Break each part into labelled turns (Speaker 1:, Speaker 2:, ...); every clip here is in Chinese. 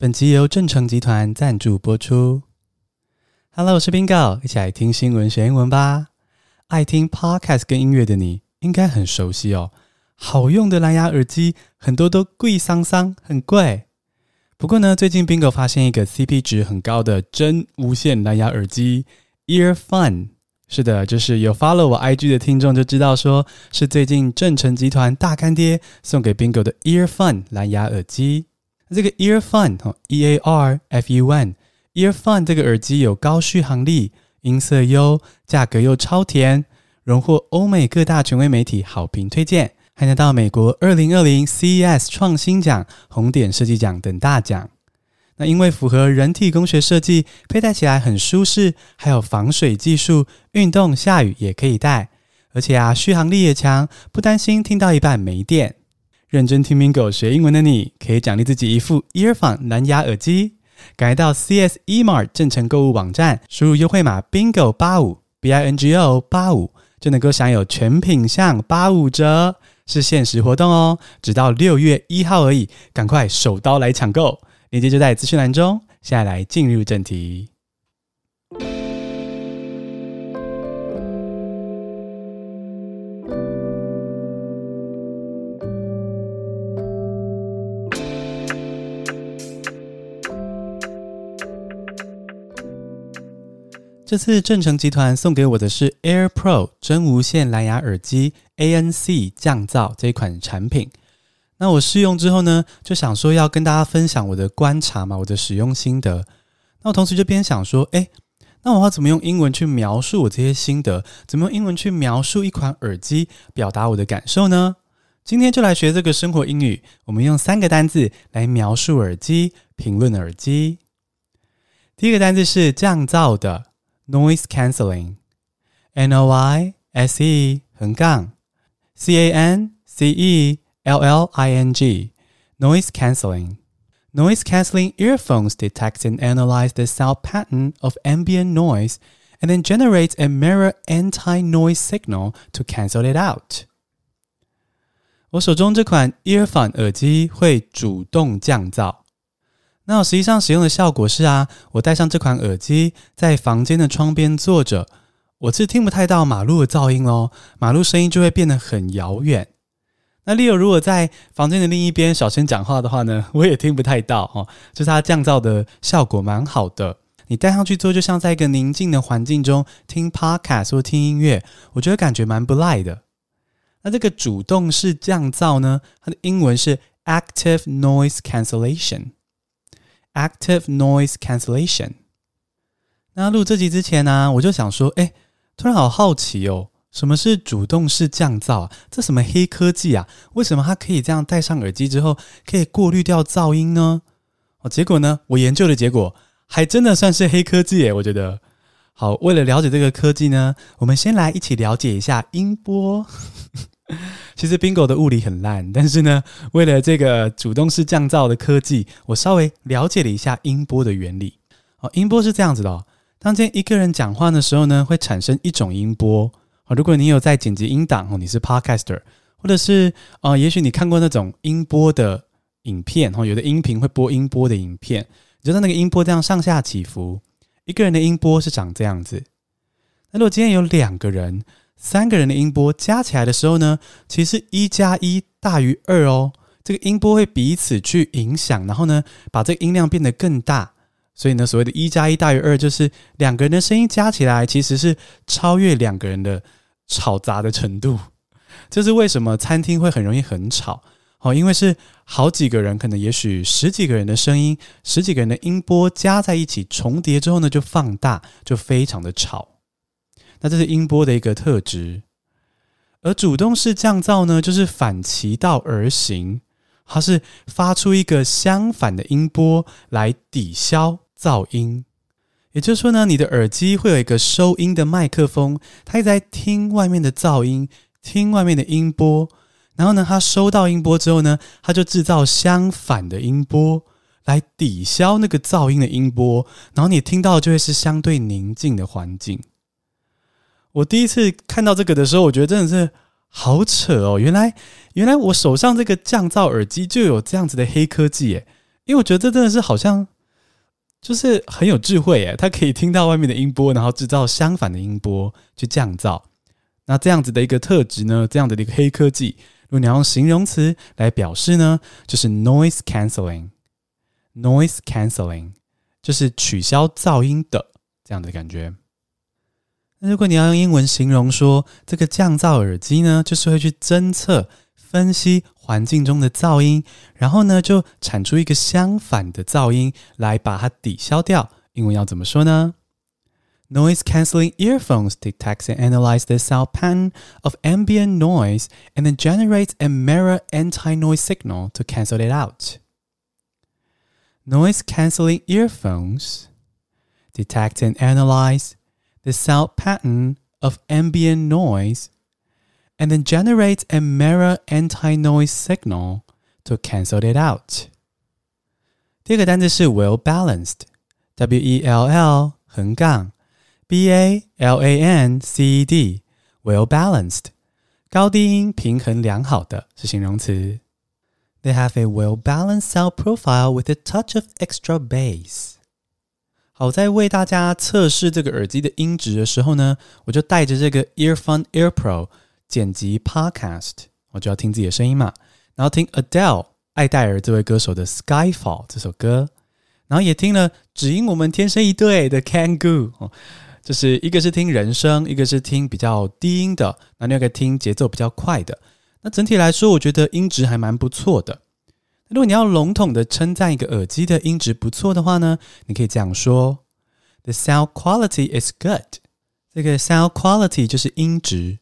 Speaker 1: 本集由正成集团赞助播出。Hello，我是 Bingo，一起来听新闻学英文吧。爱听 Podcast 跟音乐的你，应该很熟悉哦。好用的蓝牙耳机，很多都贵桑桑，很贵。不过呢，最近 Bingo 发现一个 CP 值很高的真无线蓝牙耳机 Earfun。是的，就是有 follow 我 IG 的听众就知道，说是最近正成集团大干爹送给 Bingo 的 Earfun 蓝牙耳机。这个 Earfun 哈，E A R F U N，Earfun 这个耳机有高续航力，音色优，价格又超甜，荣获欧美各大权威媒体好评推荐，还拿到美国二零二零 CES 创新奖、红点设计奖等大奖。那因为符合人体工学设计，佩戴起来很舒适，还有防水技术，运动下雨也可以戴，而且啊续航力也强，不担心听到一半没电。认真听 Bingo 学英文的你，可以奖励自己一副 Earfun 蓝牙耳机。赶快到 CS eMart 正成购物网站，输入优惠码 Bingo 八五 B I N G O 八五，就能够享有全品项八五折，是限时活动哦，直到六月一号而已。赶快手刀来抢购，链接就在资讯栏中。现在来进入正题。这次正成集团送给我的是 AirPro 真无线蓝牙耳机 ANC 降噪这一款产品。那我试用之后呢，就想说要跟大家分享我的观察嘛，我的使用心得。那我同时就边想说，诶，那我要怎么用英文去描述我这些心得？怎么用英文去描述一款耳机，表达我的感受呢？今天就来学这个生活英语，我们用三个单字来描述耳机，评论耳机。第一个单字是降噪的。Noise cancelling, N-O-I-S-E 横杠 C-A-N-C-E-L-L-I-N-G, noise cancelling. Noise cancelling earphones detect and analyze the sound pattern of ambient noise and then generates a mirror anti-noise signal to cancel it out. 我手中这款 Earfun 耳机会主动降噪。 那实际上使用的效果是啊，我戴上这款耳机，在房间的窗边坐着，我是听不太到马路的噪音哦，马路声音就会变得很遥远。那 Leo 如果在房间的另一边小声讲话的话呢，我也听不太到哦，就是它降噪的效果蛮好的。你戴上去之后，就像在一个宁静的环境中听 Podcast 或听音乐，我觉得感觉蛮不赖的。那这个主动式降噪呢，它的英文是 Active Noise Cancellation。Active Noise Cancellation。那录这集之前呢、我就想说，哎，突然好好奇哦，什么是主动式降噪啊？这什么黑科技啊？为什么它可以这样戴上耳机之后，可以过滤掉噪音呢？哦，结果呢，我研究的结果还真的算是黑科技耶，我觉得。好，为了了解这个科技呢，我们先来一起了解一下音波。其实 Bingo 的物理很烂，但是呢，为了这个主动式降噪的科技，我稍微了解了一下音波的原理。哦，音波是这样子的哦。当今天一个人讲话的时候呢，会产生一种音波。哦，如果你有在剪辑音档哦，你是 Podcaster，或者是呃，也许你看过那种音波的影片哦，有的音频会播音波的影片，你知道那个音波这样上下起伏，一个人的音波是长这样子。那如果今天有两个人，三个人的音波加起来的时候呢，其实一加一大于二哦。这个音波会彼此去影响，然后呢，把这个音量变得更大。所以呢，所谓的一加一大于二，就是两个人的声音加起来其实是超越两个人的吵杂的程度。这是为什么餐厅会很容易很吵？哦，因为是好几个人，可能也许十几个人的声音，十几个人的音波加在一起重叠之后呢，就放大，就非常的吵。那这是音波的一个特质，而主动式降噪呢，就是反其道而行，它是发出一个相反的音波来抵消噪音。也就是说呢，你的耳机会有一个收音的麦克风，它一直在听外面的噪音，听外面的音波，然后呢，它收到音波之后呢，它就制造相反的音波来抵消那个噪音的音波，然后你听到就会是相对宁静的环境。我第一次看到这个的时候，我觉得真的是好扯哦！原来，原来我手上这个降噪耳机就有这样子的黑科技耶！因为我觉得这真的是好像就是很有智慧耶，它可以听到外面的音波，然后制造相反的音波去降噪。那这样子的一个特质呢，这样的一个黑科技，如果你要用形容词来表示呢，就是 noise cancelling。noise cancelling 就是取消噪音的这样的感觉。那如果你要用英文形容说这个降噪耳机呢，就是会去侦测、分析环境中的噪音，然后呢就产出一个相反的噪音来把它抵消掉。英文要怎么说呢？Noise cancelling earphones detects and analyze the sound pattern of ambient noise and then generates a mirror anti-noise signal to cancel it out. Noise cancelling earphones detect and analyze the sound pattern of ambient noise and then generates a mirror anti-noise signal to cancel it out. 第二个单词是 well balanced，W-E-L-L 横杠。B A L A N C E D well balanced，高低音平衡良好的是形容词。They have a well balanced sound profile with a touch of extra bass。 好，在为大家测试这个耳机的音质的时候呢，我就带着这个 Earphone Air Pro 剪辑 Podcast，我就要听自己的声音嘛，然后听 Adele 艾黛尔这位歌手的 Skyfall 这首歌，然后也听了只因我们天生一对的 Kangoo 哦。就是一个是听人声，一个是听比较低音的，那另外一个听节奏比较快的。那整体来说，我觉得音质还蛮不错的。如果你要笼统的称赞一个耳机的音质不错的话呢，你可以这样说：The sound quality is good。这个 sound quality 就是音质。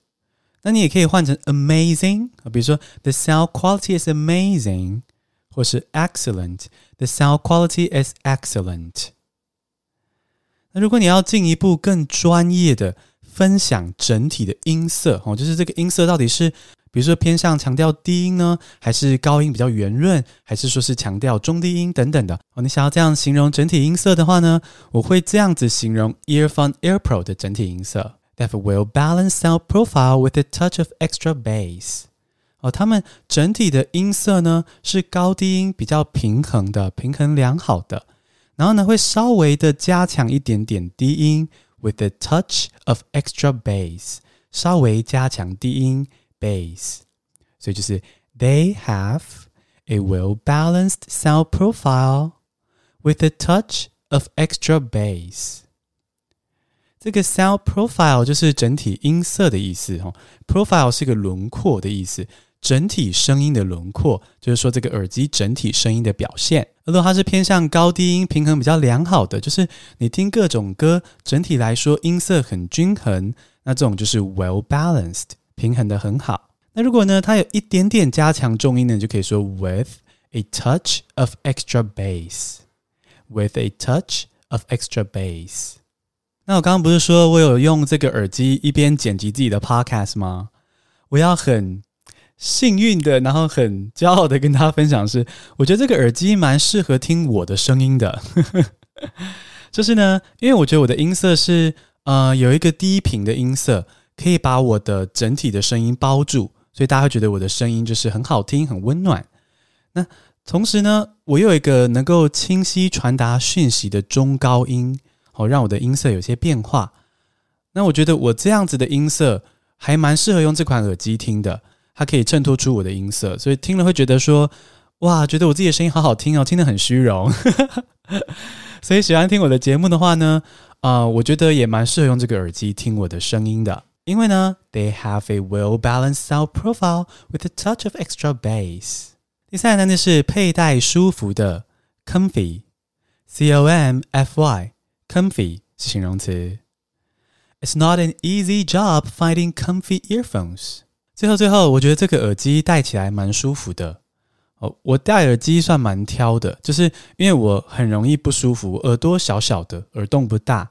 Speaker 1: 那你也可以换成 amazing，比如说 The sound quality is amazing，或是 excellent。The sound quality is excellent。那如果你要进一步更专业的分享整体的音色哦，就是这个音色到底是，比如说偏向强调低音呢，还是高音比较圆润，还是说是强调中低音等等的哦？你想要这样形容整体音色的话呢，我会这样子形容 Earphone Air Pro 的整体音色：That will balance sound profile with a touch of extra bass。哦，他们整体的音色呢是高低音比较平衡的，平衡良好的。然后呢，会稍微的加强一点点低音，with a touch of extra bass，稍微加强低音 bass，所以就是 they have a well-balanced sound profile with a touch of extra bass。这个 sound profile 就是整体音色的意思，哈，profile 是一个轮廓的意思。整体声音的轮廓，就是说这个耳机整体声音的表现。如果它是偏向高低音平衡比较良好的，就是你听各种歌，整体来说音色很均衡，那这种就是 well balanced，平衡的很好。那如果呢，它有一点点加强重音呢，就可以说 with a touch of extra bass，with a touch of extra bass。那我刚刚不是说我有用这个耳机一边剪辑自己的 podcast 吗？我要很。幸运的，然后很骄傲的跟大家分享是，我觉得这个耳机蛮适合听我的声音的。就是呢，因为我觉得我的音色是呃有一个低频的音色，可以把我的整体的声音包住，所以大家会觉得我的声音就是很好听、很温暖。那同时呢，我又有一个能够清晰传达讯息的中高音，好让我的音色有些变化。那我觉得我这样子的音色还蛮适合用这款耳机听的。它可以衬托出我的音色，所以听了会觉得说，哇，觉得我自己的声音好好听哦，听得很虚荣。所以喜欢听我的节目的话呢，啊、我觉得也蛮适合用这个耳机听我的声音的，因为呢，they have a well-balanced sound profile with a touch of extra bass。第三个单词是佩戴舒服的，comfy，c o m f y，comfy 是形容词。It's not an easy job finding comfy earphones。最后，最后，我觉得这个耳机戴起来蛮舒服的哦。我戴耳机算蛮挑的，就是因为我很容易不舒服，耳朵小小的，耳洞不大。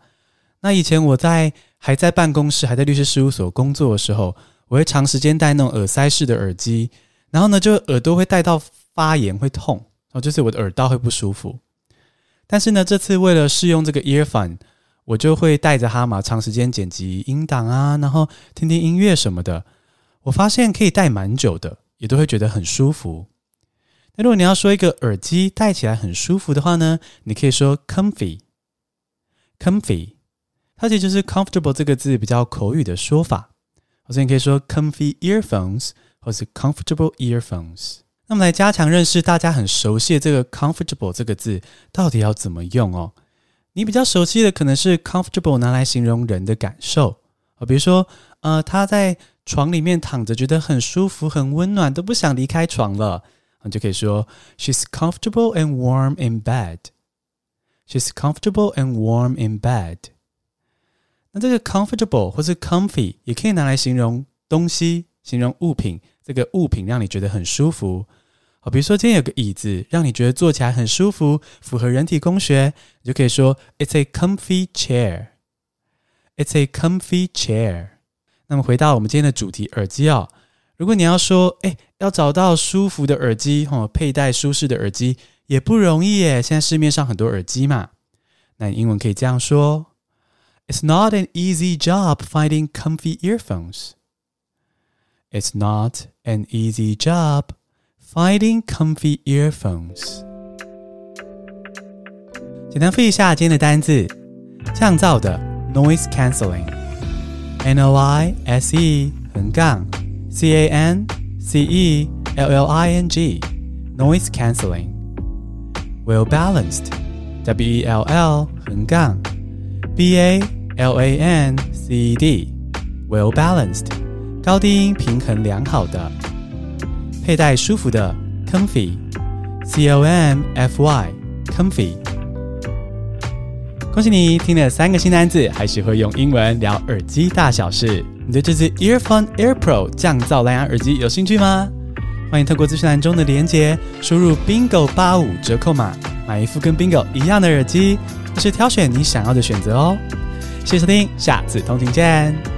Speaker 1: 那以前我在还在办公室，还在律师事务所工作的时候，我会长时间戴那种耳塞式的耳机，然后呢，就耳朵会戴到发炎，会痛，然后，就是我的耳道会不舒服。但是呢，这次为了试用这个 earphone，我就会带着它嘛，长时间剪辑音档啊，然后听听音乐什么的。我发现可以戴蛮久的，也都会觉得很舒服。那如果你要说一个耳机戴起来很舒服的话呢，你可以说 comfy，comfy，它其实就是 comfortable 这个字比较口语的说法。所以你可以说 comfy earphones，或是 comfortable earphones。那么来加强认识大家很熟悉的这个 comfortable 这个字到底要怎么用哦？你比较熟悉的可能是 comfortable 拿来形容人的感受啊，比如说呃他在床里面躺着觉得很舒服、很温暖，都不想离开床了，你就可以说 She's comfortable and warm in bed. She's comfortable and warm in bed. 这个 comfortable 或是 comfy 也可以拿来形容东西、形容物品。这个物品让你觉得很舒服，好，比如说今天有个椅子，让你觉得坐起来很舒服，符合人体工学，你就可以说 It's a comfy chair. It's a comfy chair. 那么回到我们今天的主题，耳机哦。如果你要说，哎，要找到舒服的耳机，哦，佩戴舒适的耳机也不容易耶。现在市面上很多耳机嘛，那英文可以这样说 ：It's not an easy job finding comfy earphones. It's not an easy job finding comfy earphones. 简单复习一下今天的单字：降噪的 noise cancelling，n o i s e 横杠 c a n c e l l i n g noise cancelling。well balanced w e l l 横杠 b a l a n c e d well balanced。高低音平衡良好的，佩戴舒服的，comfy，c o m f y，comfy。恭喜你听了三个新单字，还学会用英文聊耳机大小事。你对这支 Earphone Air Pro 降噪蓝牙耳机有兴趣吗？欢迎透过资讯栏中的连接，输入 Bingo 八五折扣码，买一副跟 Bingo 一样的耳机，或是挑选你想要的选择哦。谢谢收听，下次通勤见。